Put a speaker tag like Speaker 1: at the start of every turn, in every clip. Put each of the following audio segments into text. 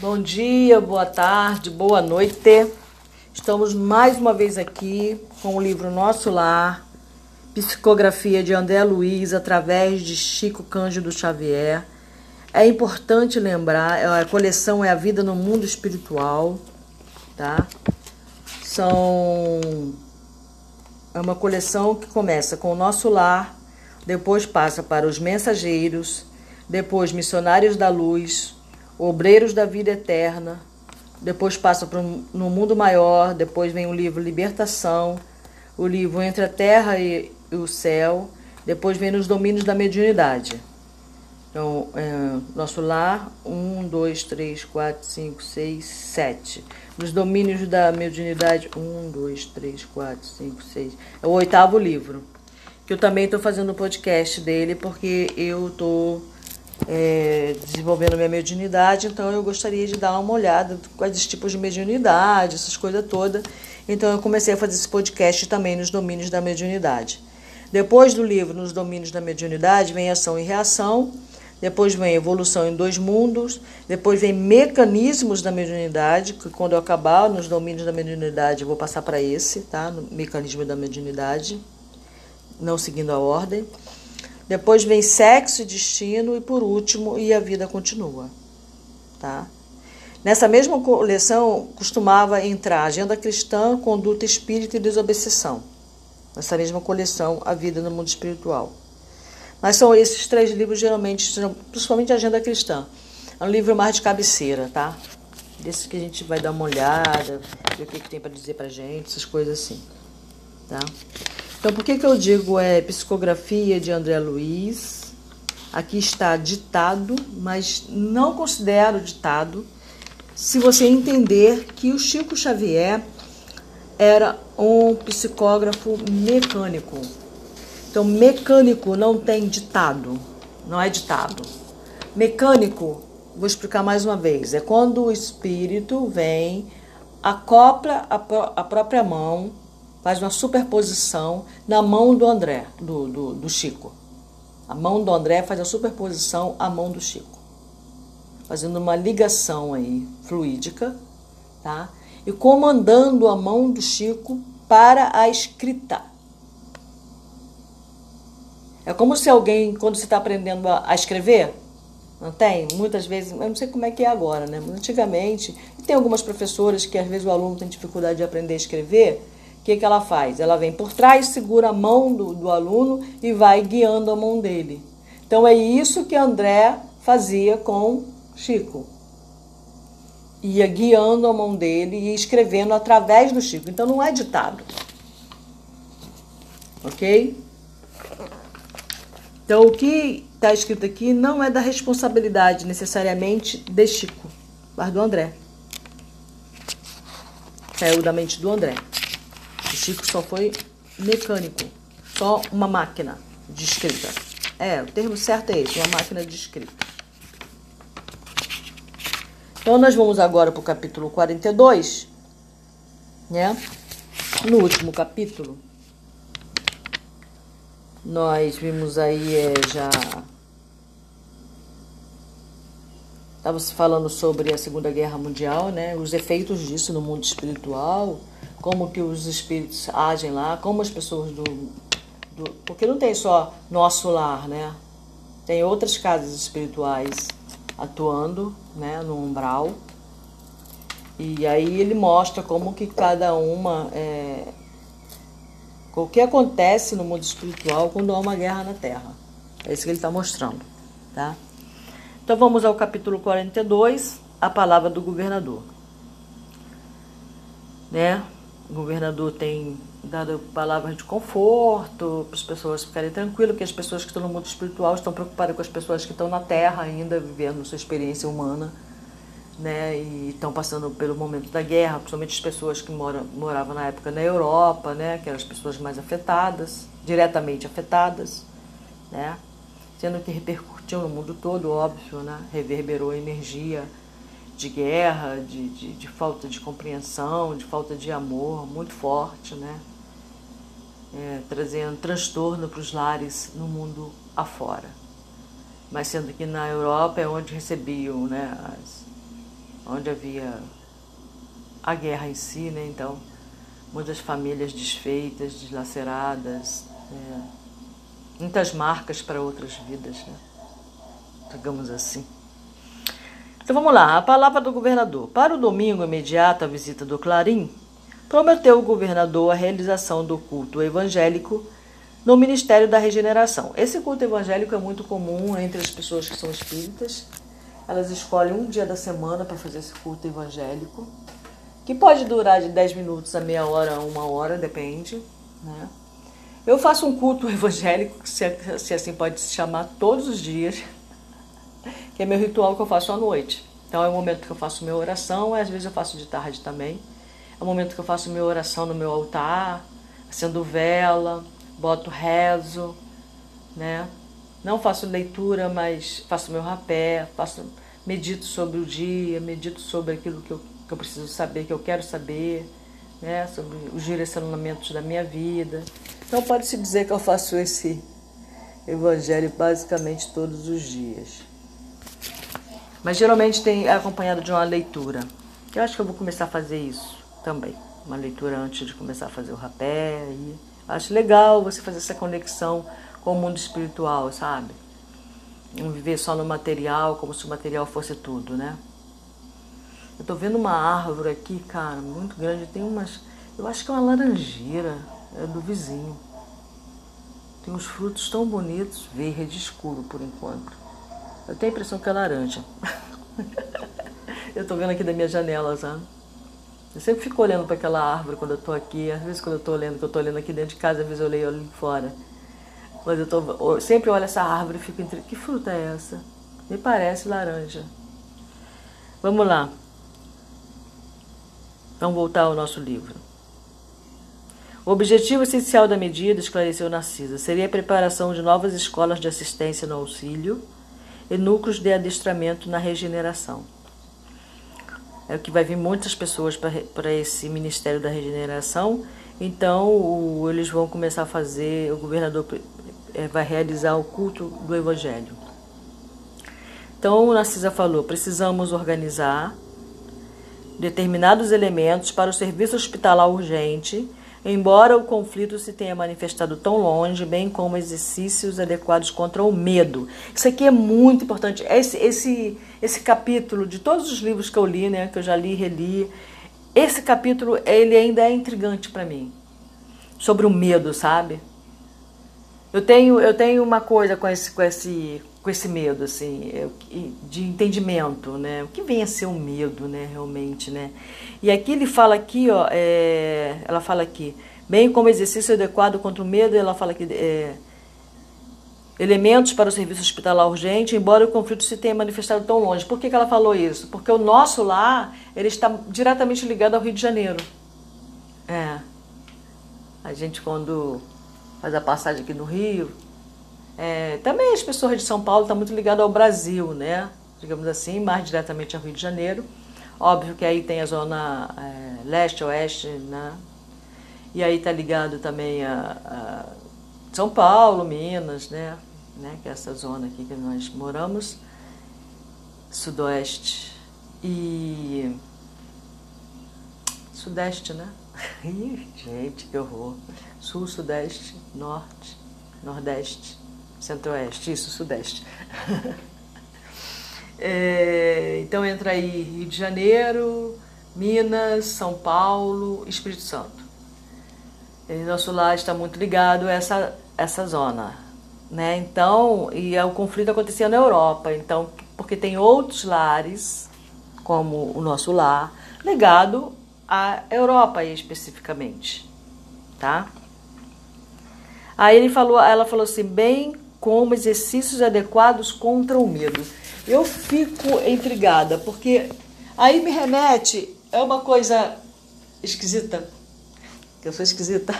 Speaker 1: Bom dia, boa tarde, boa noite. Estamos mais uma vez aqui com o livro Nosso Lar, psicografia de André Luiz através de Chico Cândido Xavier. É importante lembrar, é, a coleção é A Vida no Mundo Espiritual, tá? São é uma coleção que começa com o Nosso Lar, depois passa para os Mensageiros, depois Missionários da Luz, Obreiros da Vida Eterna, depois passa para No Mundo Maior, depois vem o livro Libertação, o livro Entre a Terra e, e o Céu, depois vem Nos Domínios da Mediunidade. Então, é, nosso lar, um, dois, três, quatro, cinco, seis, sete. Nos domínios da mediunidade, um, dois, três, quatro, cinco, seis. É o oitavo livro. Que eu também estou fazendo o podcast dele, porque eu estou é, desenvolvendo minha mediunidade, então eu gostaria de dar uma olhada quais tipos de mediunidade, essas coisas todas. Então eu comecei a fazer esse podcast também nos domínios da mediunidade. Depois do livro Nos Domínios da Mediunidade, vem Ação e Reação, depois vem Evolução em Dois Mundos, depois vem Mecanismos da Mediunidade, que quando eu acabar nos domínios da mediunidade eu vou passar para esse, tá? No Mecanismo da Mediunidade, não seguindo a ordem. Depois vem sexo e destino e por último, e a vida continua. Tá? Nessa mesma coleção costumava entrar agenda cristã, conduta espírita e desobsessão. Nessa mesma coleção, a vida no mundo espiritual. Mas são esses três livros geralmente, principalmente agenda cristã. É um livro mais de cabeceira, tá? Desse que a gente vai dar uma olhada, ver o que, que tem para dizer pra gente, essas coisas assim, tá? Então, por que, que eu digo é psicografia de André Luiz? Aqui está ditado, mas não considero ditado se você entender que o Chico Xavier era um psicógrafo mecânico. Então, mecânico não tem ditado, não é ditado. Mecânico, vou explicar mais uma vez, é quando o espírito vem, acopla a, a própria mão faz uma superposição na mão do André, do, do, do Chico. A mão do André faz a superposição à mão do Chico, fazendo uma ligação aí fluídica, tá? E comandando a mão do Chico para a escrita. É como se alguém, quando você está aprendendo a, escrever, não tem? Muitas vezes, eu não sei como é que é agora, né? Mas antigamente, tem algumas professoras que às vezes o aluno tem dificuldade de aprender a escrever, o que, que ela faz? Ela vem por trás, segura a mão do, do aluno e vai guiando a mão dele. Então é isso que André fazia com Chico. Ia guiando a mão dele e escrevendo através do Chico. Então não é ditado. Ok? Então o que está escrito aqui não é da responsabilidade necessariamente de Chico, mas do André. Saiu da mente do André. O Chico só foi mecânico, só uma máquina de escrita. É, o termo certo é esse, uma máquina de escrita. Então, nós vamos agora para o capítulo 42, né? No último capítulo, nós vimos aí é, já. Estava se falando sobre a Segunda Guerra Mundial, né? Os efeitos disso no mundo espiritual como que os espíritos agem lá, como as pessoas do, do porque não tem só nosso lar, né? Tem outras casas espirituais atuando, né, no umbral. E aí ele mostra como que cada uma é, o que acontece no mundo espiritual quando há uma guerra na Terra. É isso que ele está mostrando, tá? Então vamos ao capítulo 42, a palavra do governador. Né? O governador tem dado palavras de conforto para as pessoas ficarem tranquilas, porque as pessoas que estão no mundo espiritual estão preocupadas com as pessoas que estão na Terra ainda vivendo sua experiência humana, né? E estão passando pelo momento da guerra, principalmente as pessoas que moravam na época na Europa, né? Que eram as pessoas mais afetadas, diretamente afetadas, né? Sendo que repercutiu no mundo todo, óbvio, né? Reverberou energia de guerra, de, de, de, falta de compreensão, de falta de amor muito forte, né? É, trazendo transtorno para os lares no mundo afora. Mas sendo que na Europa é onde recebiam né, as, onde havia a guerra em si, né? Então, muitas famílias desfeitas, deslaceradas, é, muitas marcas para outras vidas, né? digamos assim. Então vamos lá, a palavra do governador. Para o domingo imediato à visita do Clarim, prometeu o governador a realização do culto evangélico no Ministério da Regeneração. Esse culto evangélico é muito comum entre as pessoas que são espíritas. Elas escolhem um dia da semana para fazer esse culto evangélico, que pode durar de 10 minutos a meia hora a uma hora, depende. Né? Eu faço um culto evangélico, se, se assim pode se chamar, todos os dias, que é meu ritual que eu faço à noite. Então é o momento que eu faço minha oração, às vezes eu faço de tarde também. É o momento que eu faço minha oração no meu altar, acendo vela, boto rezo, né? Não faço leitura, mas faço meu rapé, faço, medito sobre o dia, medito sobre aquilo que eu, que eu preciso saber, que eu quero saber, né? Sobre os direcionamentos da minha vida. Então pode-se dizer que eu faço esse evangelho basicamente todos os dias. Mas geralmente tem acompanhado de uma leitura. Eu acho que eu vou começar a fazer isso também. Uma leitura antes de começar a fazer o rapé. E acho legal você fazer essa conexão com o mundo espiritual, sabe? Não viver só no material, como se o material fosse tudo, né? Eu tô vendo uma árvore aqui, cara, muito grande. Tem umas. Eu acho que é uma laranjeira. É do vizinho. Tem uns frutos tão bonitos, verde escuro por enquanto. Eu tenho a impressão que é laranja. eu tô vendo aqui da minha janela, sabe? Eu sempre fico olhando para aquela árvore quando eu tô aqui. Às vezes quando eu tô olhando, que eu tô olhando aqui dentro de casa, às vezes eu leio ali fora. Mas eu, tô, eu sempre olho essa árvore e fico entre. Que fruta é essa? Me parece laranja. Vamos lá. Vamos voltar ao nosso livro. O objetivo essencial da medida, esclareceu Narcisa, seria a preparação de novas escolas de assistência no auxílio e núcleos de adestramento na regeneração é que vai vir muitas pessoas para esse Ministério da Regeneração. Então, o, eles vão começar a fazer, o governador é, vai realizar o culto do Evangelho. Então, o Narcisa falou: precisamos organizar determinados elementos para o serviço hospitalar urgente embora o conflito se tenha manifestado tão longe, bem como exercícios adequados contra o medo. Isso aqui é muito importante. Esse, esse, esse capítulo, de todos os livros que eu li, né, que eu já li e reli, esse capítulo ele ainda é intrigante para mim. Sobre o medo, sabe? Eu tenho, eu tenho uma coisa com esse, com esse, com esse medo, assim, de entendimento, né? O que vem a ser um medo, né, realmente, né? E aqui ele fala aqui, ó, é, ela fala aqui, bem como exercício adequado contra o medo, ela fala aqui, é, elementos para o serviço hospitalar urgente, embora o conflito se tenha manifestado tão longe. Por que, que ela falou isso? Porque o nosso lar, ele está diretamente ligado ao Rio de Janeiro. É. A gente, quando faz a passagem aqui no Rio. É, também as pessoas de São Paulo estão muito ligadas ao Brasil, né? Digamos assim, mais diretamente ao Rio de Janeiro. Óbvio que aí tem a zona é, leste, oeste, né? E aí está ligado também a, a, São Paulo, Minas, né? né? Que é essa zona aqui que nós moramos, sudoeste e sudeste, né? Gente, que horror. Sul, sudeste, norte, nordeste, centro-oeste, isso, sudeste. é, então entra aí Rio de Janeiro, Minas, São Paulo, Espírito Santo. E nosso lar está muito ligado a essa, essa zona. Né? Então, e o conflito acontecia na Europa, então, porque tem outros lares, como o nosso lar, ligado à Europa especificamente, tá? Aí ele falou, ela falou assim, bem como exercícios adequados contra o medo. Eu fico intrigada, porque aí me remete, é uma coisa esquisita, que eu sou esquisita.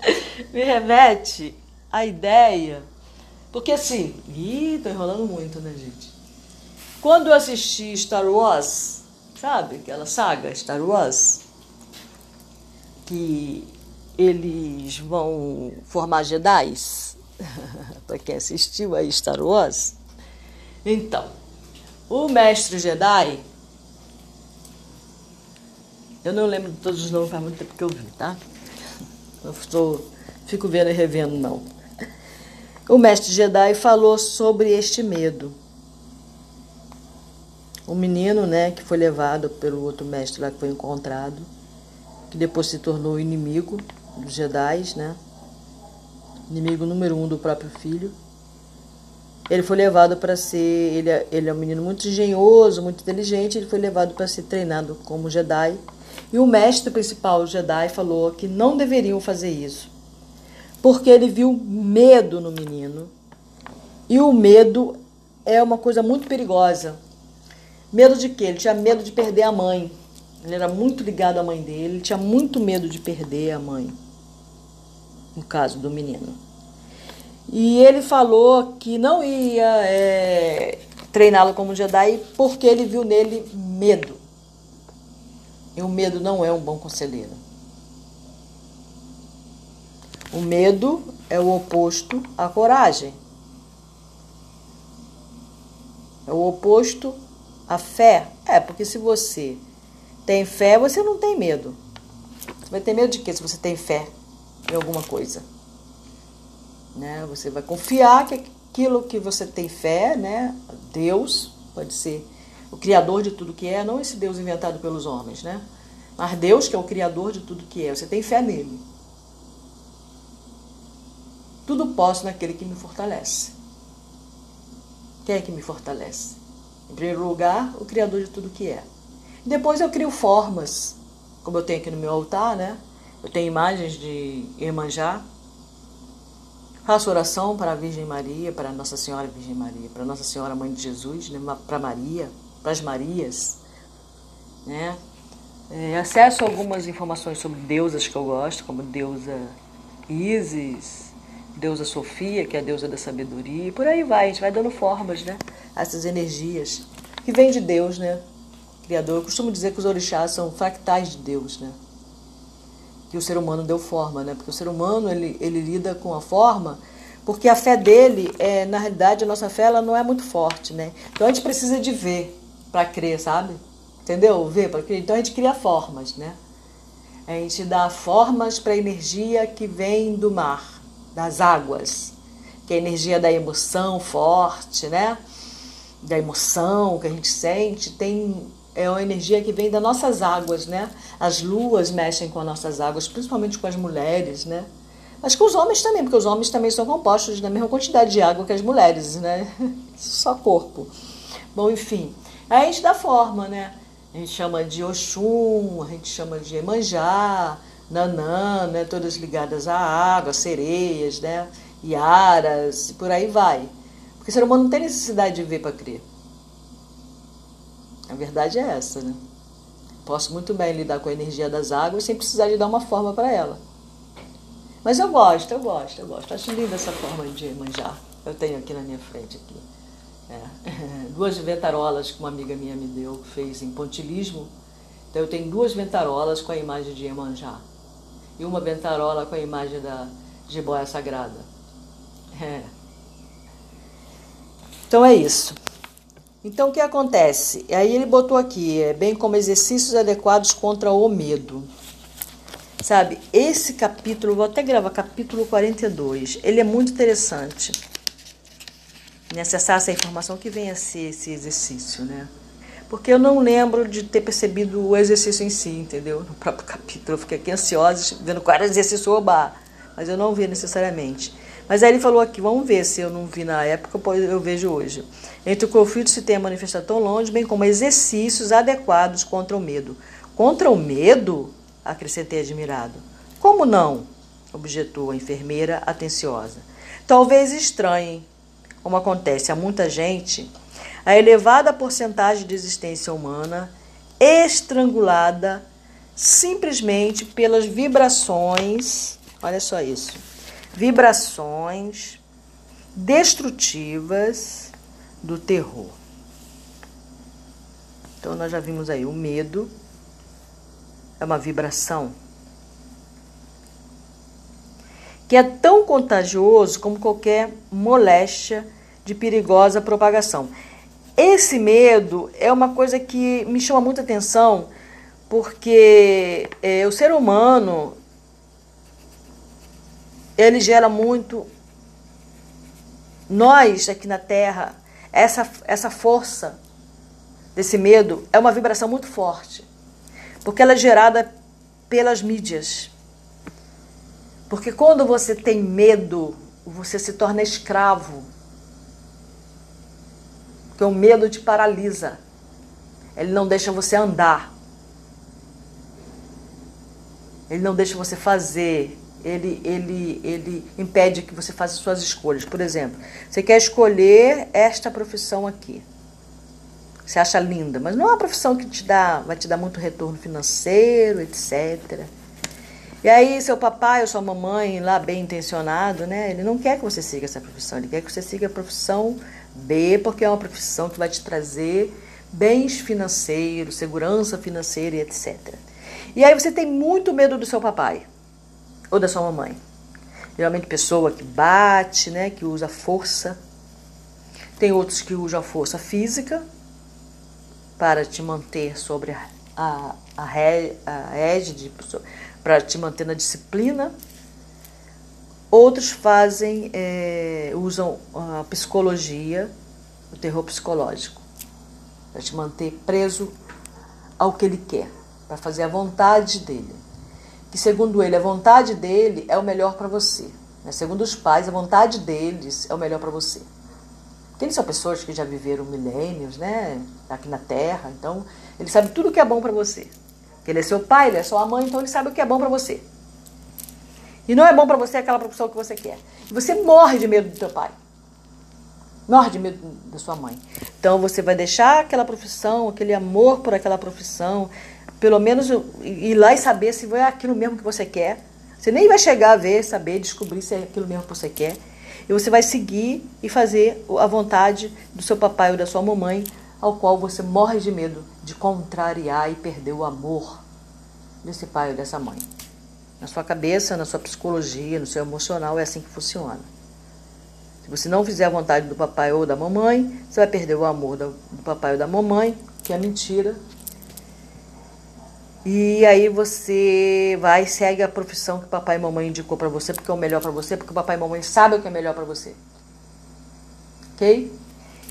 Speaker 1: me remete à ideia, porque assim, ih, tô enrolando muito, né, gente? Quando eu assisti Star Wars, sabe, aquela saga Star Wars, que eles vão formar Jedi's, para quem assistiu aí Star Wars. Então, O mestre Jedi, eu não lembro de todos os nomes, faz muito tempo que eu vi, tá? Eu estou, fico vendo e revendo, não. O mestre Jedi falou sobre este medo. O menino, né, que foi levado pelo outro mestre lá que foi encontrado, que depois se tornou inimigo dos Jedi, né? Inimigo número um do próprio filho. Ele foi levado para ser. Ele, é, ele é um menino muito engenhoso, muito inteligente. Ele foi levado para ser treinado como Jedi. E o mestre principal, o Jedi, falou que não deveriam fazer isso. Porque ele viu medo no menino. E o medo é uma coisa muito perigosa. Medo de quê? Ele tinha medo de perder a mãe. Ele era muito ligado à mãe dele, ele tinha muito medo de perder a mãe. No caso do menino. E ele falou que não ia é, treiná-lo como Jedi porque ele viu nele medo. E o medo não é um bom conselheiro. O medo é o oposto à coragem. É o oposto à fé. É, porque se você tem fé, você não tem medo. Você vai ter medo de quê se você tem fé em alguma coisa? Né? Você vai confiar que aquilo que você tem fé, né? Deus, pode ser o criador de tudo que é, não esse Deus inventado pelos homens, né? Mas Deus que é o criador de tudo que é, você tem fé nele. Tudo posso naquele que me fortalece. Quem é que me fortalece? Em primeiro lugar, o criador de tudo que é. Depois eu crio formas, como eu tenho aqui no meu altar, né? Eu tenho imagens de Iemanjá, Faço oração para a Virgem Maria, para Nossa Senhora Virgem Maria, para Nossa Senhora Mãe de Jesus, né? para Maria, para as Marias. Né? É, acesso algumas informações sobre deusas que eu gosto, como deusa Isis, deusa Sofia, que é a deusa da sabedoria, e por aí vai, a gente vai dando formas né? a essas energias que vêm de Deus, né? Criador. Eu costumo dizer que os orixás são fractais de Deus, né? que o ser humano deu forma, né? Porque o ser humano ele, ele lida com a forma, porque a fé dele é, na realidade, a nossa fé ela não é muito forte, né? Então a gente precisa de ver para crer, sabe? Entendeu? Ver para crer. Então a gente cria formas, né? A gente dá formas para a energia que vem do mar, das águas, que é a energia da emoção forte, né? Da emoção que a gente sente, tem é uma energia que vem das nossas águas, né? As luas mexem com as nossas águas, principalmente com as mulheres, né? Mas com os homens também, porque os homens também são compostos da mesma quantidade de água que as mulheres, né? Só corpo. Bom, enfim. A gente dá forma, né? A gente chama de Oxum, a gente chama de Emanjá, Nanã, né? Todas ligadas à água, sereias, né? Iaras, por aí vai. Porque o ser humano não tem necessidade de ver para crer. A verdade é essa, né? Posso muito bem lidar com a energia das águas sem precisar de dar uma forma para ela. Mas eu gosto, eu gosto, eu gosto. Acho linda essa forma de manjar. Eu tenho aqui na minha frente aqui. É. Duas ventarolas que uma amiga minha me deu, fez em pontilismo. Então eu tenho duas ventarolas com a imagem de Iemanjá. E uma ventarola com a imagem da jiboia sagrada. É. Então é isso. Então, o que acontece? Aí ele botou aqui, é, bem como exercícios adequados contra o medo. Sabe, esse capítulo, vou até gravar, capítulo 42, ele é muito interessante. Em acessar essa informação que vem a ser esse exercício, né? Porque eu não lembro de ter percebido o exercício em si, entendeu? No próprio capítulo. Eu fiquei aqui ansiosa, vendo qual era o exercício oba, mas eu não vi necessariamente. Mas aí ele falou aqui, vamos ver se eu não vi na época, pois eu vejo hoje. Entre o conflito se tem manifestado tão longe, bem como exercícios adequados contra o medo. Contra o medo? Acrescentei admirado. Como não? objetou a enfermeira atenciosa. Talvez estranhe, como acontece a muita gente, a elevada porcentagem de existência humana estrangulada simplesmente pelas vibrações, olha só isso, vibrações destrutivas do terror. Então nós já vimos aí o medo é uma vibração que é tão contagioso como qualquer moléstia de perigosa propagação. Esse medo é uma coisa que me chama muita atenção, porque é, o ser humano ele gera muito. Nós aqui na Terra, essa, essa força desse medo é uma vibração muito forte, porque ela é gerada pelas mídias. Porque quando você tem medo, você se torna escravo. Porque o medo te paralisa. Ele não deixa você andar. Ele não deixa você fazer. Ele, ele, ele impede que você faça suas escolhas. Por exemplo, você quer escolher esta profissão aqui. Você acha linda, mas não é uma profissão que te dá, vai te dar muito retorno financeiro, etc. E aí, seu papai ou sua mamãe, lá bem intencionado, né? Ele não quer que você siga essa profissão, ele quer que você siga a profissão B, porque é uma profissão que vai te trazer bens financeiros, segurança financeira e etc. E aí você tem muito medo do seu papai ou da sua mamãe. Geralmente pessoa que bate, né, que usa força. Tem outros que usam a força física para te manter sobre a, a, a, a para te manter na disciplina. Outros fazem, é, usam a psicologia, o terror psicológico, para te manter preso ao que ele quer, para fazer a vontade dele. Que segundo ele, a vontade dele é o melhor para você. Né? Segundo os pais, a vontade deles é o melhor para você. Porque eles são pessoas que já viveram milênios, né? Aqui na Terra, então ele sabe tudo que é bom para você. Ele é seu pai, ele é sua mãe, então ele sabe o que é bom para você. E não é bom para você aquela profissão que você quer. E você morre de medo do teu pai. Morre de medo da sua mãe. Então você vai deixar aquela profissão, aquele amor por aquela profissão, pelo menos ir lá e saber se é aquilo mesmo que você quer. Você nem vai chegar a ver, saber, descobrir se é aquilo mesmo que você quer. E você vai seguir e fazer a vontade do seu papai ou da sua mamãe ao qual você morre de medo de contrariar e perder o amor desse pai ou dessa mãe. Na sua cabeça, na sua psicologia, no seu emocional, é assim que funciona. Se você não fizer a vontade do papai ou da mamãe, você vai perder o amor do papai ou da mamãe, que é mentira. E aí você vai e segue a profissão que papai e mamãe indicou para você, porque é o melhor para você, porque o papai e mamãe sabem o que é melhor para você. Ok?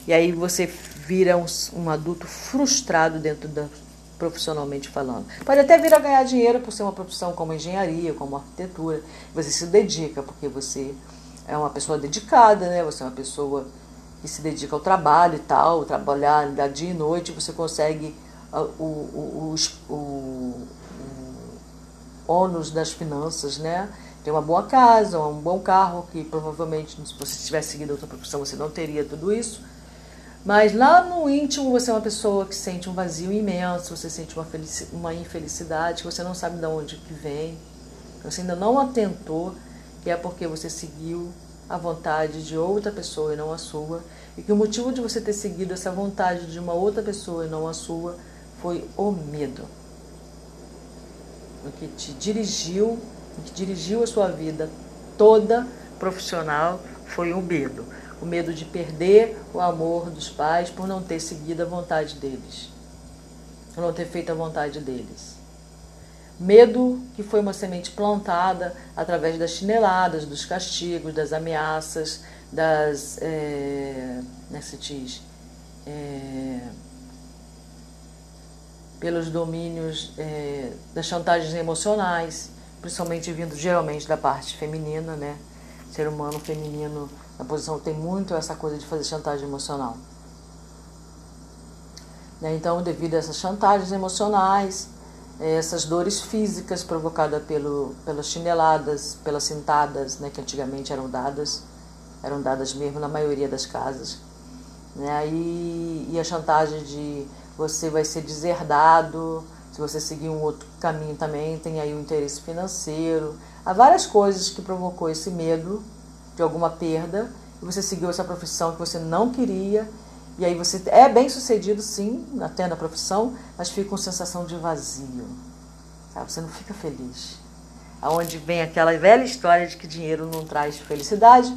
Speaker 1: E aí você vira um, um adulto frustrado dentro da profissionalmente falando. Pode até vir a ganhar dinheiro por ser uma profissão como engenharia, como arquitetura. Você se dedica porque você é uma pessoa dedicada, né? Você é uma pessoa que se dedica ao trabalho e tal, trabalhar dia e noite, você consegue o, o, o, o, o ônus das finanças, né? Tem uma boa casa, um bom carro, que provavelmente, se você tivesse seguido outra profissão, você não teria tudo isso. Mas lá no íntimo você é uma pessoa que sente um vazio imenso, você sente uma, uma infelicidade, que você não sabe de onde que vem, você ainda não atentou, que é porque você seguiu a vontade de outra pessoa e não a sua, e que o motivo de você ter seguido essa vontade de uma outra pessoa e não a sua foi o medo. O que te dirigiu, o que dirigiu a sua vida toda profissional foi o medo o medo de perder o amor dos pais por não ter seguido a vontade deles, por não ter feito a vontade deles. Medo que foi uma semente plantada através das chineladas, dos castigos, das ameaças, das. É, né, se diz, é, pelos domínios é, das chantagens emocionais, principalmente vindo geralmente da parte feminina, né? Ser humano feminino a posição tem muito essa coisa de fazer chantagem emocional. Né? Então, devido a essas chantagens emocionais, eh, essas dores físicas provocadas pelo, pelas chineladas, pelas cintadas, né, que antigamente eram dadas, eram dadas mesmo na maioria das casas. Né? E, e a chantagem de você vai ser deserdado, se você seguir um outro caminho também, tem aí o interesse financeiro. Há várias coisas que provocou esse medo de alguma perda e você seguiu essa profissão que você não queria e aí você é bem sucedido sim até na profissão, mas fica com sensação de vazio, sabe? Você não fica feliz. Aonde vem aquela velha história de que dinheiro não traz felicidade,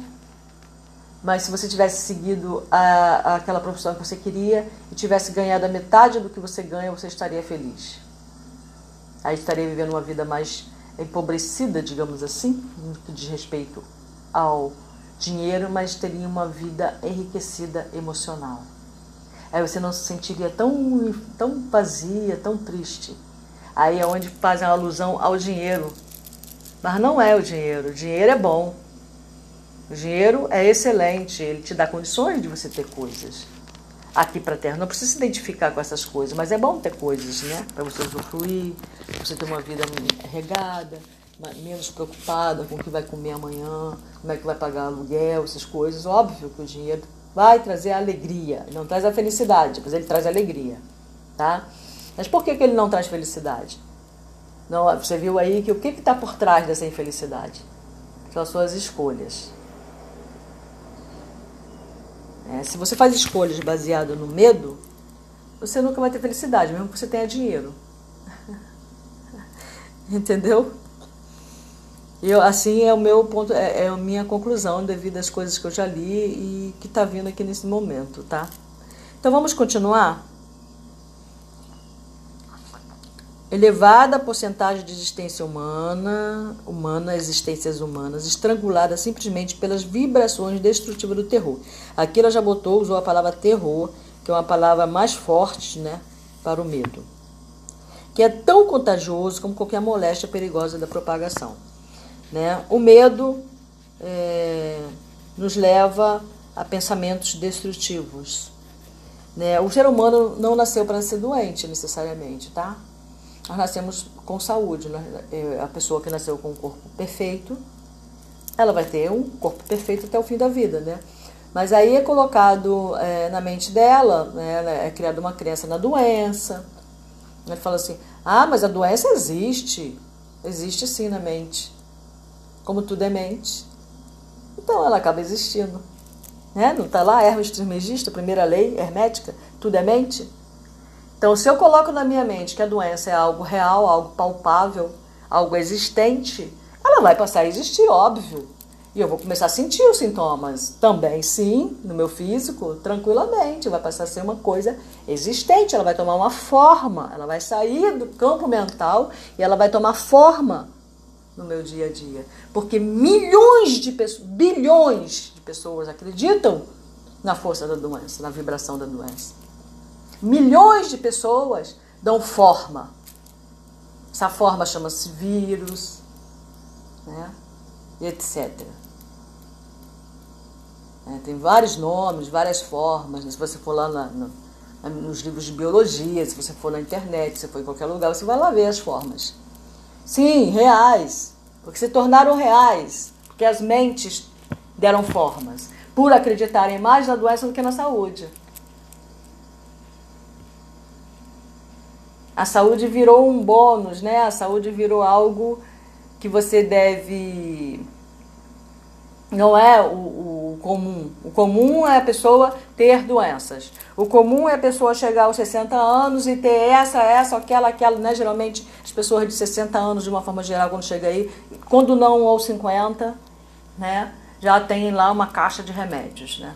Speaker 1: mas se você tivesse seguido a, aquela profissão que você queria e tivesse ganhado a metade do que você ganha, você estaria feliz. Aí estaria vivendo uma vida mais empobrecida, digamos assim, no que diz respeito ao dinheiro, mas teria uma vida enriquecida emocional. Aí você não se sentiria tão, tão vazia, tão triste. Aí é onde fazem a alusão ao dinheiro. Mas não é o dinheiro. O dinheiro é bom. O dinheiro é excelente. Ele te dá condições de você ter coisas. Aqui para a Terra. Não precisa se identificar com essas coisas, mas é bom ter coisas, né? Para você usufruir, para você ter uma vida regada, menos preocupada com o que vai comer amanhã, como é que vai pagar aluguel, essas coisas. Óbvio que o dinheiro vai trazer alegria, não traz a felicidade, mas ele traz alegria, tá? Mas por que, que ele não traz felicidade? Não, você viu aí que o que está por trás dessa infelicidade? São as suas escolhas. É, se você faz escolhas baseadas no medo, você nunca vai ter felicidade, mesmo que você tenha dinheiro. Entendeu? Eu, assim é o meu ponto, é, é, a minha conclusão devido às coisas que eu já li e que está vindo aqui nesse momento, tá? Então vamos continuar? Elevada porcentagem de existência humana, humana, existências humanas, estrangulada simplesmente pelas vibrações destrutivas do terror. Aqui ela já botou, usou a palavra terror, que é uma palavra mais forte, né, para o medo. Que é tão contagioso como qualquer moléstia perigosa da propagação. Né? O medo é, nos leva a pensamentos destrutivos. Né? O ser humano não nasceu para ser doente necessariamente, tá? Nós nascemos com saúde. É, a pessoa que nasceu com um corpo perfeito, ela vai ter um corpo perfeito até o fim da vida, né? Mas aí é colocado é, na mente dela, né, é criada uma crença na doença. Ele fala assim: ah, mas a doença existe. Existe sim na mente como tudo é mente. Então ela acaba existindo. Né? Não está lá Hermes Trismegisto, primeira lei hermética, tudo é mente? Então, se eu coloco na minha mente que a doença é algo real, algo palpável, algo existente, ela vai passar a existir, óbvio. E eu vou começar a sentir os sintomas também, sim, no meu físico, tranquilamente. Vai passar a ser uma coisa existente, ela vai tomar uma forma, ela vai sair do campo mental e ela vai tomar forma no meu dia a dia. Porque milhões de pessoas, bilhões de pessoas acreditam na força da doença, na vibração da doença. Milhões de pessoas dão forma. Essa forma chama-se vírus, né? e etc. É, tem vários nomes, várias formas. Se você for lá na, na, nos livros de biologia, se você for na internet, se você for em qualquer lugar, você vai lá ver as formas. Sim, reais. Porque se tornaram reais. Porque as mentes deram formas. Por acreditarem mais na doença do que na saúde. A saúde virou um bônus, né? A saúde virou algo que você deve não é o, o, comum. O comum é a pessoa ter doenças. O comum é a pessoa chegar aos 60 anos e ter essa, essa, aquela, aquela, né? Geralmente as pessoas de 60 anos, de uma forma geral, quando chega aí, quando não aos 50, né? Já tem lá uma caixa de remédios, né?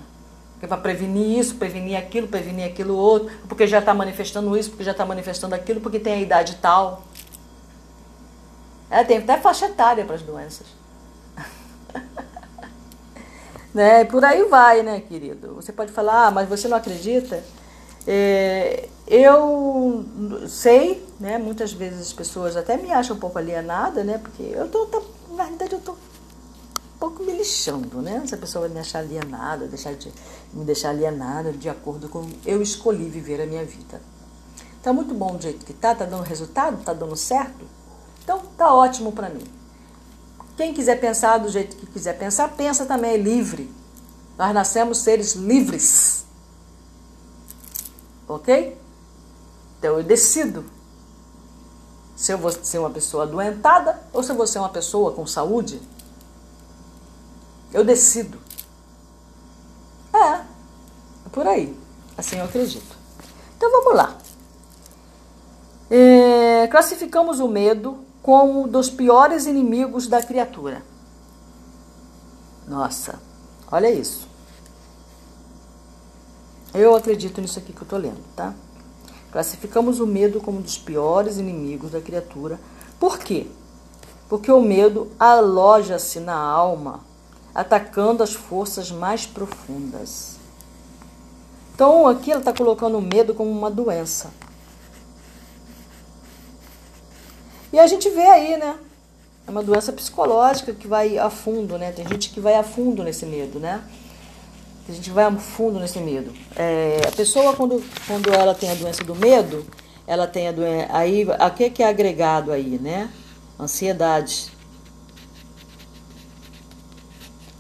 Speaker 1: É para prevenir isso, prevenir aquilo, prevenir aquilo outro, porque já está manifestando isso, porque já está manifestando aquilo, porque tem a idade tal. É, tem até faixa etária para as doenças. Né? Por aí vai, né, querido? Você pode falar, ah, mas você não acredita? É, eu sei, né? Muitas vezes as pessoas até me acham um pouco alienada, né? Porque eu tô, tô na verdade, eu tô um pouco me lixando, né? Se a pessoa vai me achar alienada, deixar de, me deixar alienada de acordo com eu escolhi viver a minha vida. Tá muito bom do jeito que tá, tá dando resultado, tá dando certo. Então tá ótimo para mim. Quem quiser pensar do jeito que quiser pensar, pensa também, é livre. Nós nascemos seres livres. Ok? Então eu decido se eu vou ser uma pessoa adoentada ou se eu vou ser uma pessoa com saúde. Eu decido. É, é por aí. Assim eu acredito. Então vamos lá. É, classificamos o medo como dos piores inimigos da criatura. Nossa, olha isso. Eu acredito nisso aqui que eu estou lendo, tá? Classificamos o medo como um dos piores inimigos da criatura. Por quê? Porque o medo aloja-se na alma, atacando as forças mais profundas. Então, aqui ela está colocando o medo como uma doença. E a gente vê aí, né? É uma doença psicológica que vai a fundo, né? Tem gente que vai a fundo nesse medo, né? A gente vai a fundo nesse medo. É, a pessoa, quando, quando ela tem a doença do medo, ela tem a doença. Aí, a que, que é agregado aí, né? Ansiedade,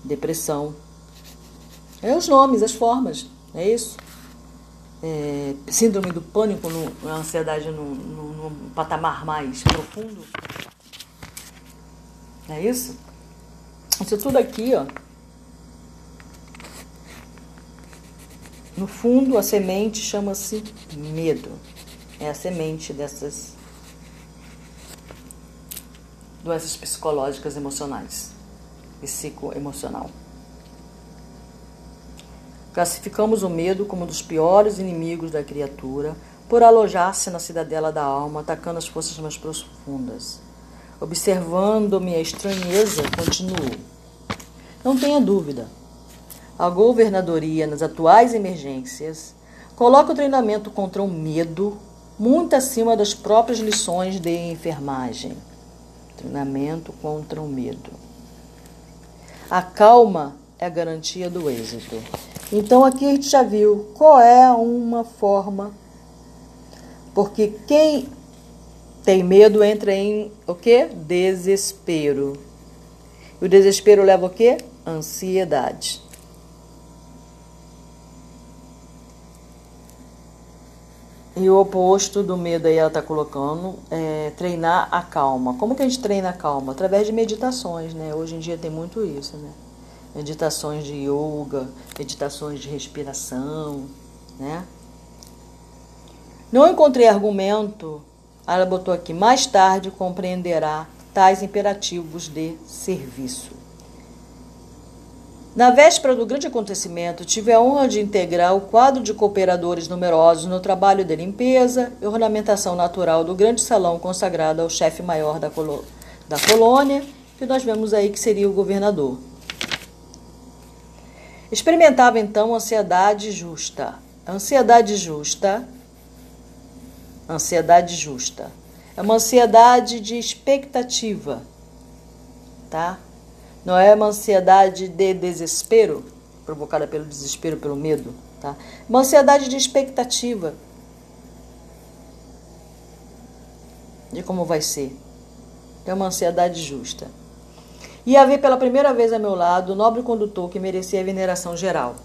Speaker 1: depressão. É os nomes, as formas, é isso? É, síndrome do pânico, no, a ansiedade num, patamar mais profundo. É isso? Isso tudo aqui, ó. No fundo, a semente chama-se medo. É a semente dessas doenças psicológicas emocionais, psicoemocional. Classificamos o medo como um dos piores inimigos da criatura por alojar-se na cidadela da alma, atacando as forças mais profundas. Observando minha estranheza, continuou. Não tenha dúvida. A governadoria, nas atuais emergências, coloca o treinamento contra o medo muito acima das próprias lições de enfermagem. Treinamento contra o medo. A calma é a garantia do êxito. Então aqui a gente já viu qual é uma forma, porque quem tem medo entra em o que? Desespero. E o desespero leva o que? Ansiedade. E o oposto do medo aí ela está colocando é treinar a calma. Como que a gente treina a calma? Através de meditações, né? Hoje em dia tem muito isso, né? Meditações de yoga, meditações de respiração, né? Não encontrei argumento, ela botou aqui, mais tarde compreenderá tais imperativos de serviço. Na véspera do grande acontecimento, tive a honra de integrar o quadro de cooperadores numerosos no trabalho de limpeza e ornamentação natural do grande salão consagrado ao chefe maior da, da colônia, que nós vemos aí que seria o governador. Experimentava então ansiedade justa. Ansiedade justa. Ansiedade justa. É uma ansiedade de expectativa, tá? Não é uma ansiedade de desespero, provocada pelo desespero, pelo medo, tá? Uma ansiedade de expectativa de como vai ser. É uma ansiedade justa. E haver pela primeira vez a meu lado o nobre condutor que merecia a veneração geral.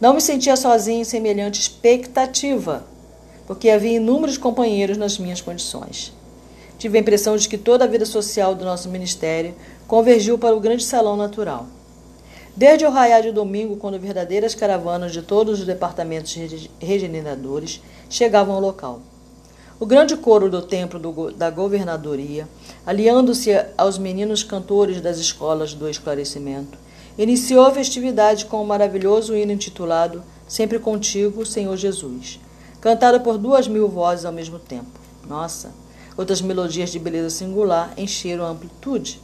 Speaker 1: Não me sentia sozinho em semelhante expectativa, porque havia inúmeros companheiros nas minhas condições. Tive a impressão de que toda a vida social do nosso ministério convergiu para o grande salão natural. Desde o raiar de domingo, quando verdadeiras caravanas de todos os departamentos regeneradores chegavam ao local. O grande coro do templo do, da governadoria, aliando-se aos meninos cantores das escolas do esclarecimento, iniciou a festividade com o um maravilhoso hino intitulado Sempre Contigo, Senhor Jesus, cantado por duas mil vozes ao mesmo tempo. Nossa! Outras melodias de beleza singular encheram a amplitude.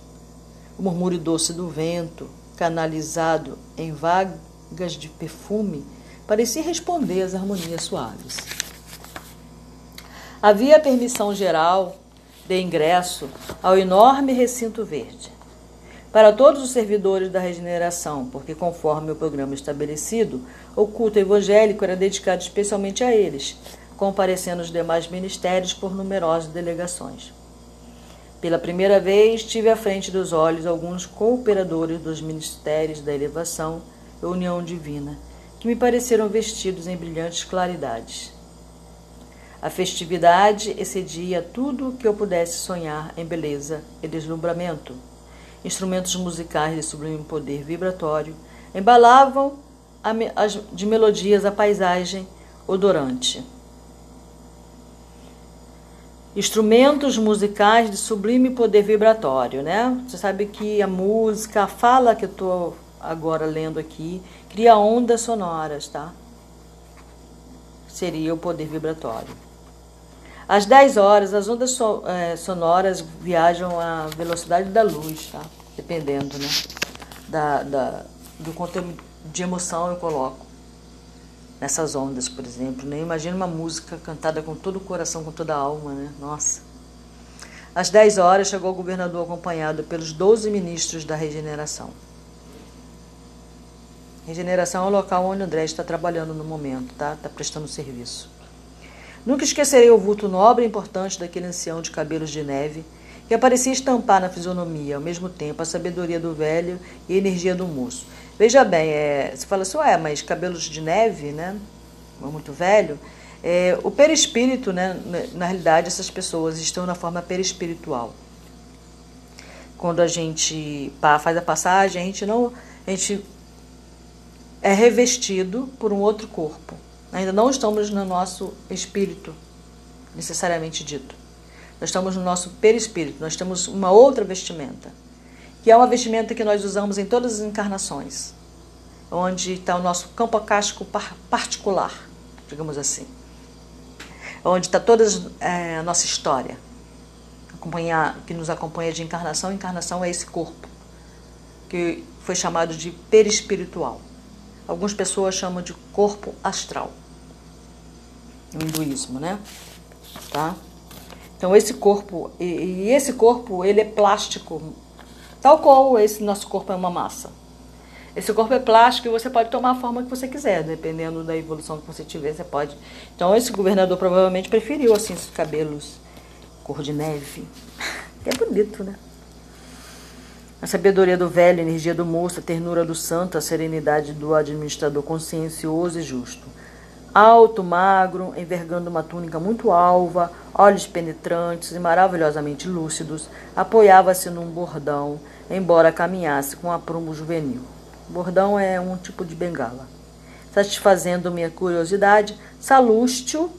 Speaker 1: O murmúrio doce do vento, canalizado em vagas de perfume, parecia responder às harmonias suaves. Havia permissão geral de ingresso ao enorme recinto verde. Para todos os servidores da regeneração, porque, conforme o programa estabelecido, o culto evangélico era dedicado especialmente a eles, comparecendo os demais ministérios por numerosas delegações. Pela primeira vez, tive à frente dos olhos alguns cooperadores dos ministérios da elevação e união divina, que me pareceram vestidos em brilhantes claridades. A festividade excedia tudo o que eu pudesse sonhar em beleza e deslumbramento. Instrumentos musicais de sublime poder vibratório embalavam de melodias a paisagem odorante. Instrumentos musicais de sublime poder vibratório, né? Você sabe que a música, a fala que eu estou agora lendo aqui, cria ondas sonoras, tá? seria o poder vibratório. Às 10 horas, as ondas so, é, sonoras viajam à velocidade da luz, tá? Dependendo, né? Da, da, do conteúdo de emoção eu coloco nessas ondas, por exemplo. Né? Imagina uma música cantada com todo o coração, com toda a alma, né? Nossa. Às 10 horas chegou o governador acompanhado pelos 12 ministros da regeneração. Regeneração é o local onde o André está trabalhando no momento, tá? Está prestando serviço. Nunca esquecerei o vulto nobre e importante daquele ancião de cabelos de neve que aparecia estampar na fisionomia, ao mesmo tempo, a sabedoria do velho e a energia do moço. Veja bem, é, você fala assim, ué, mas cabelos de neve, né? Muito velho. É, o perispírito, né? Na realidade, essas pessoas estão na forma perispiritual. Quando a gente faz a passagem, a gente não. A gente é revestido por um outro corpo. Ainda não estamos no nosso espírito, necessariamente dito. Nós estamos no nosso perispírito, nós temos uma outra vestimenta, que é uma vestimenta que nós usamos em todas as encarnações, onde está o nosso campo acástico particular, digamos assim, onde está toda é, a nossa história, acompanhar, que nos acompanha de encarnação. Encarnação é esse corpo, que foi chamado de perispiritual. Algumas pessoas chamam de corpo astral. No hinduísmo, né? Tá? Então esse corpo, e, e esse corpo, ele é plástico, tal qual esse nosso corpo é uma massa. Esse corpo é plástico e você pode tomar a forma que você quiser, dependendo da evolução que você tiver, você pode. Então esse governador provavelmente preferiu assim esses cabelos cor de neve. É bonito, né? A sabedoria do velho, a energia do moço, a ternura do santo, a serenidade do administrador consciencioso e justo. Alto, magro, envergando uma túnica muito alva, olhos penetrantes e maravilhosamente lúcidos, apoiava-se num bordão, embora caminhasse com aprumo juvenil. Bordão é um tipo de bengala. Satisfazendo minha curiosidade, Salústio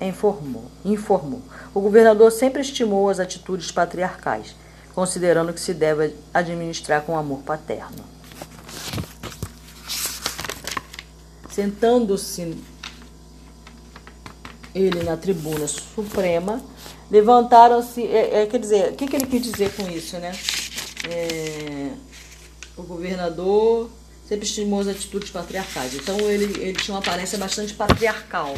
Speaker 1: informou, informou. O governador sempre estimou as atitudes patriarcais considerando que se deve administrar com amor paterno. Sentando-se ele na tribuna suprema, levantaram-se. É, é, quer dizer, o que, que ele quis dizer com isso, né? É, o governador sempre estimou as atitudes patriarcais. Então ele, ele tinha uma aparência bastante patriarcal.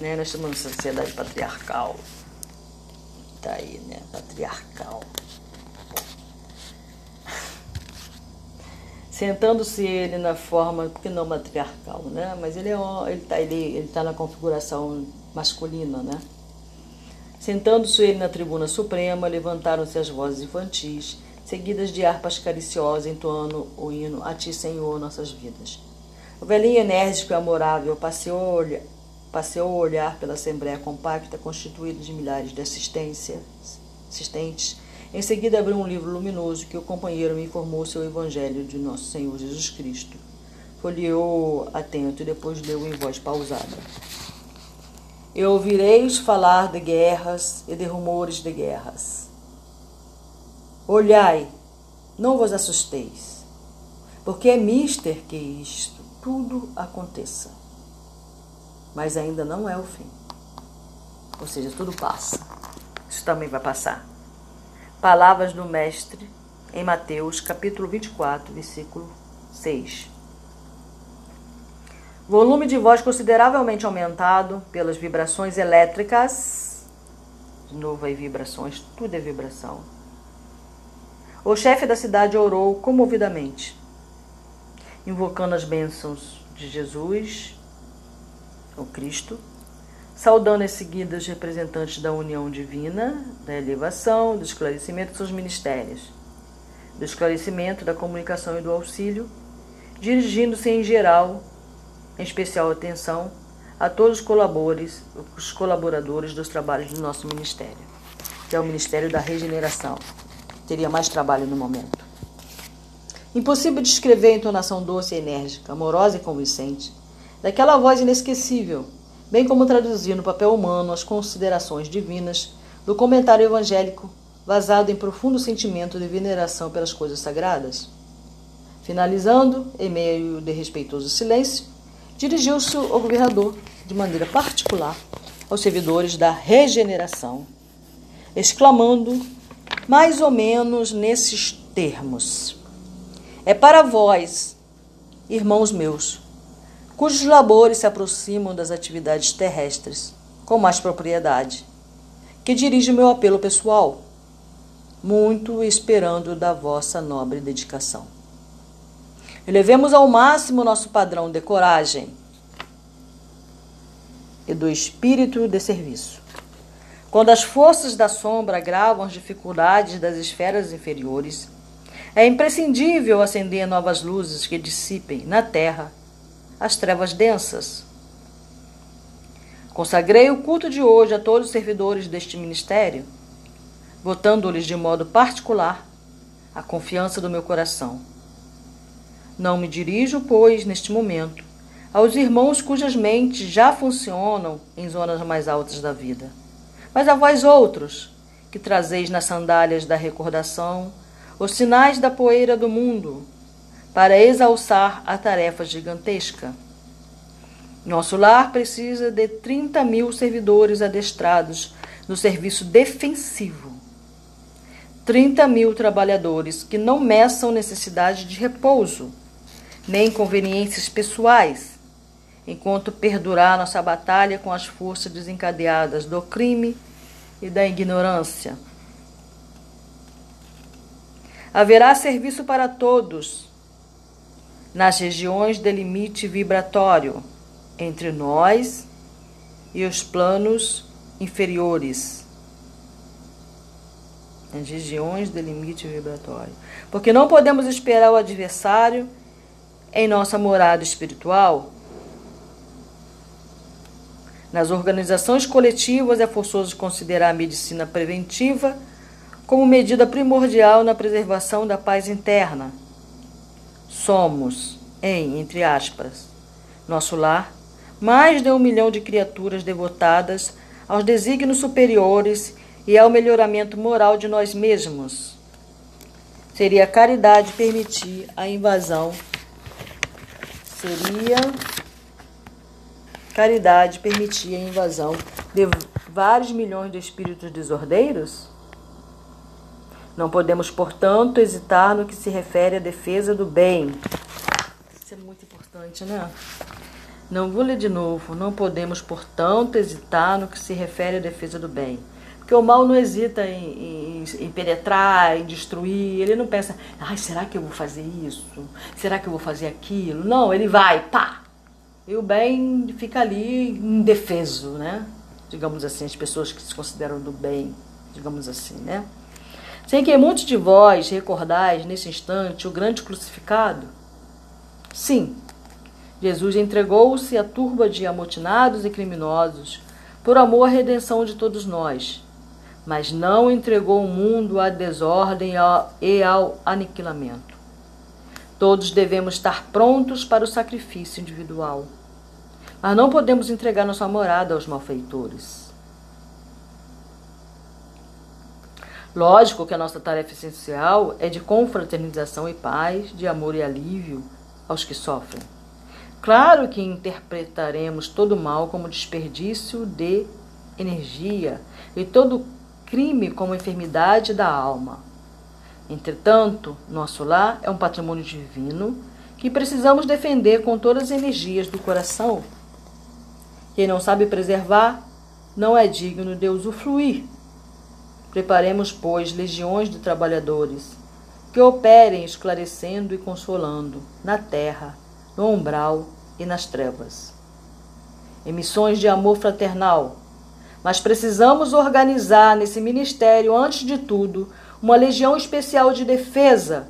Speaker 1: Né? Nós estamos numa sociedade patriarcal tá aí, né? Patriarcal. Sentando-se ele na forma, porque não matriarcal, né? Mas ele é ele tá, ele, ele tá na configuração masculina, né? Sentando-se ele na tribuna suprema, levantaram-se as vozes infantis, seguidas de harpas cariciosas, entoando o hino A Ti, Senhor, nossas vidas. O velhinho enérgico e amorável passeou Passeou o olhar pela assembleia compacta, constituída de milhares de assistências, assistentes. Em seguida, abriu um livro luminoso que o companheiro me informou seu Evangelho de Nosso Senhor Jesus Cristo. Folheou atento e depois leu em voz pausada. E ouvireis falar de guerras e de rumores de guerras. Olhai, não vos assusteis, porque é mister que isto tudo aconteça mas ainda não é o fim. Ou seja, tudo passa. Isso também vai passar. Palavras do Mestre em Mateus, capítulo 24, versículo 6. Volume de voz consideravelmente aumentado pelas vibrações elétricas. De novo aí, vibrações, tudo é vibração. O chefe da cidade orou comovidamente, invocando as bênçãos de Jesus o Cristo, saudando em seguida os representantes da união divina, da elevação, do esclarecimento seus ministérios, do esclarecimento, da comunicação e do auxílio, dirigindo-se em geral, em especial atenção, a todos os colaboradores, os colaboradores dos trabalhos do nosso ministério, que é o Ministério da Regeneração. Teria mais trabalho no momento. Impossível descrever a entonação doce e enérgica, amorosa e convincente, daquela voz inesquecível, bem como traduzir no papel humano as considerações divinas do comentário evangélico vazado em profundo sentimento de veneração pelas coisas sagradas. Finalizando, em meio de respeitoso silêncio, dirigiu-se ao governador de maneira particular aos servidores da regeneração, exclamando mais ou menos nesses termos: É para vós, irmãos meus, cujos labores se aproximam das atividades terrestres com mais propriedade, que dirige meu apelo pessoal, muito esperando da vossa nobre dedicação. Elevemos ao máximo nosso padrão de coragem e do espírito de serviço. Quando as forças da sombra agravam as dificuldades das esferas inferiores, é imprescindível acender novas luzes que dissipem na terra as trevas densas. Consagrei o culto de hoje a todos os servidores deste ministério, votando-lhes de modo particular a confiança do meu coração. Não me dirijo, pois, neste momento, aos irmãos cujas mentes já funcionam em zonas mais altas da vida, mas a vós outros, que trazeis nas sandálias da recordação os sinais da poeira do mundo, para exalçar a tarefa gigantesca. Nosso lar precisa de 30 mil servidores adestrados no serviço defensivo. 30 mil trabalhadores que não meçam necessidade de repouso, nem inconveniências pessoais, enquanto perdurar nossa batalha com as forças desencadeadas do crime e da ignorância. Haverá serviço para todos nas regiões de limite vibratório entre nós e os planos inferiores. Nas regiões de limite vibratório. Porque não podemos esperar o adversário em nossa morada espiritual. Nas organizações coletivas é forçoso considerar a medicina preventiva como medida primordial na preservação da paz interna somos, em, entre aspas, nosso lar, mais de um milhão de criaturas devotadas aos desígnios superiores e ao melhoramento moral de nós mesmos. Seria caridade permitir a invasão. Seria caridade permitir a invasão de vários milhões de espíritos desordeiros? Não podemos, portanto, hesitar no que se refere à defesa do bem. Isso é muito importante, né? Não vou ler de novo. Não podemos, portanto, hesitar no que se refere à defesa do bem. Porque o mal não hesita em, em, em, penetrar, em destruir. Ele não pensa, ai, será que eu vou fazer isso? Será que eu vou fazer aquilo? Não, ele vai, pá! E o bem fica ali indefeso, né? Digamos assim, as pessoas que se consideram do bem, digamos assim, né? Sem que muitos de vós recordais nesse instante o grande crucificado? Sim, Jesus entregou-se à turba de amotinados e criminosos por amor à redenção de todos nós, mas não entregou o mundo à desordem e ao aniquilamento. Todos devemos estar prontos para o sacrifício individual, mas não podemos entregar nossa morada aos malfeitores. Lógico que a nossa tarefa essencial é de confraternização e paz, de amor e alívio aos que sofrem. Claro que interpretaremos todo mal como desperdício de energia e todo crime como enfermidade da alma. Entretanto, nosso lar é um patrimônio divino que precisamos defender com todas as energias do coração. Quem não sabe preservar não é digno de usufruir Preparemos, pois, legiões de trabalhadores que operem esclarecendo e consolando na terra, no umbral e nas trevas. Emissões de amor fraternal. Mas precisamos organizar nesse ministério, antes de tudo, uma legião especial de defesa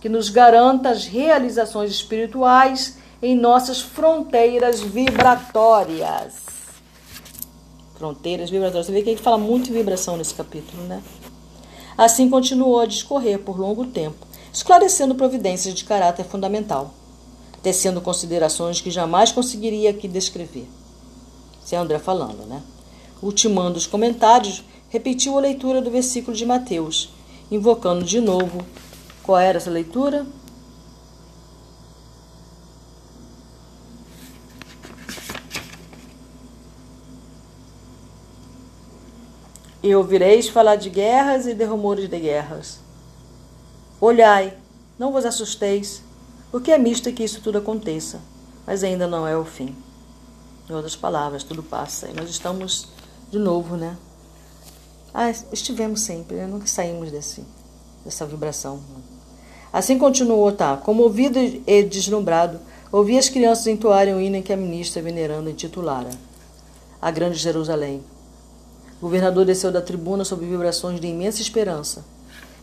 Speaker 1: que nos garanta as realizações espirituais em nossas fronteiras vibratórias fronteiras vibratórias. Você vê que ele fala muito de vibração nesse capítulo, né? Assim continuou a discorrer por longo tempo, esclarecendo providências de caráter fundamental, tecendo considerações que jamais conseguiria aqui descrever. Isso é André falando, né? Ultimando os comentários, repetiu a leitura do versículo de Mateus, invocando de novo. Qual era essa leitura? E ouvireis falar de guerras e de rumores de guerras. Olhai, não vos assusteis, porque é misto que isso tudo aconteça, mas ainda não é o fim. Em outras palavras, tudo passa. E nós estamos de novo, né? Ah, estivemos sempre, né? nunca saímos desse, dessa vibração. Assim continuou, tá? Comovido e deslumbrado, ouvi as crianças entoarem o hino que a ministra venerando intitulara A Grande Jerusalém. O governador desceu da tribuna sob vibrações de imensa esperança.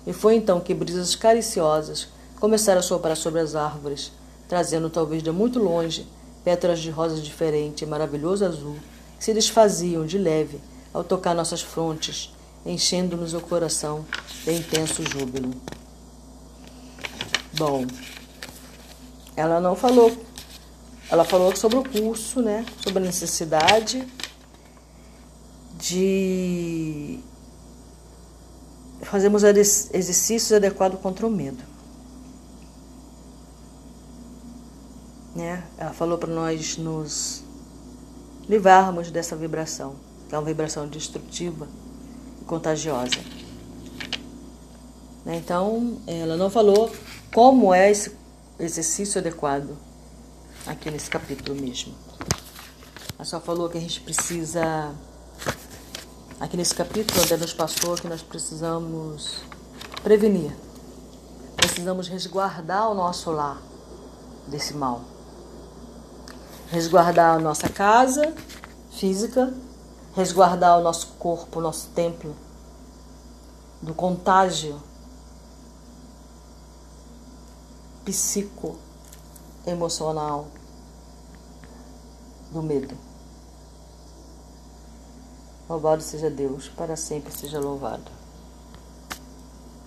Speaker 1: E foi então que brisas cariciosas começaram a soprar sobre as árvores, trazendo talvez de muito longe pétalas de rosas diferentes e maravilhoso azul, que se desfaziam de leve ao tocar nossas frontes, enchendo-nos o coração de intenso júbilo. Bom, ela não falou, ela falou sobre o curso, né, sobre a necessidade de fazermos exercícios adequados contra o medo. Né? Ela falou para nós nos livrarmos dessa vibração, que é uma vibração destrutiva e contagiosa. Né? Então, ela não falou como é esse exercício adequado aqui nesse capítulo mesmo. Ela só falou que a gente precisa Aqui nesse capítulo, André nos passou que nós precisamos prevenir, precisamos resguardar o nosso lar desse mal. Resguardar a nossa casa física, resguardar o nosso corpo, o nosso templo do contágio psico emocional do medo. Louvado seja Deus, para sempre seja louvado.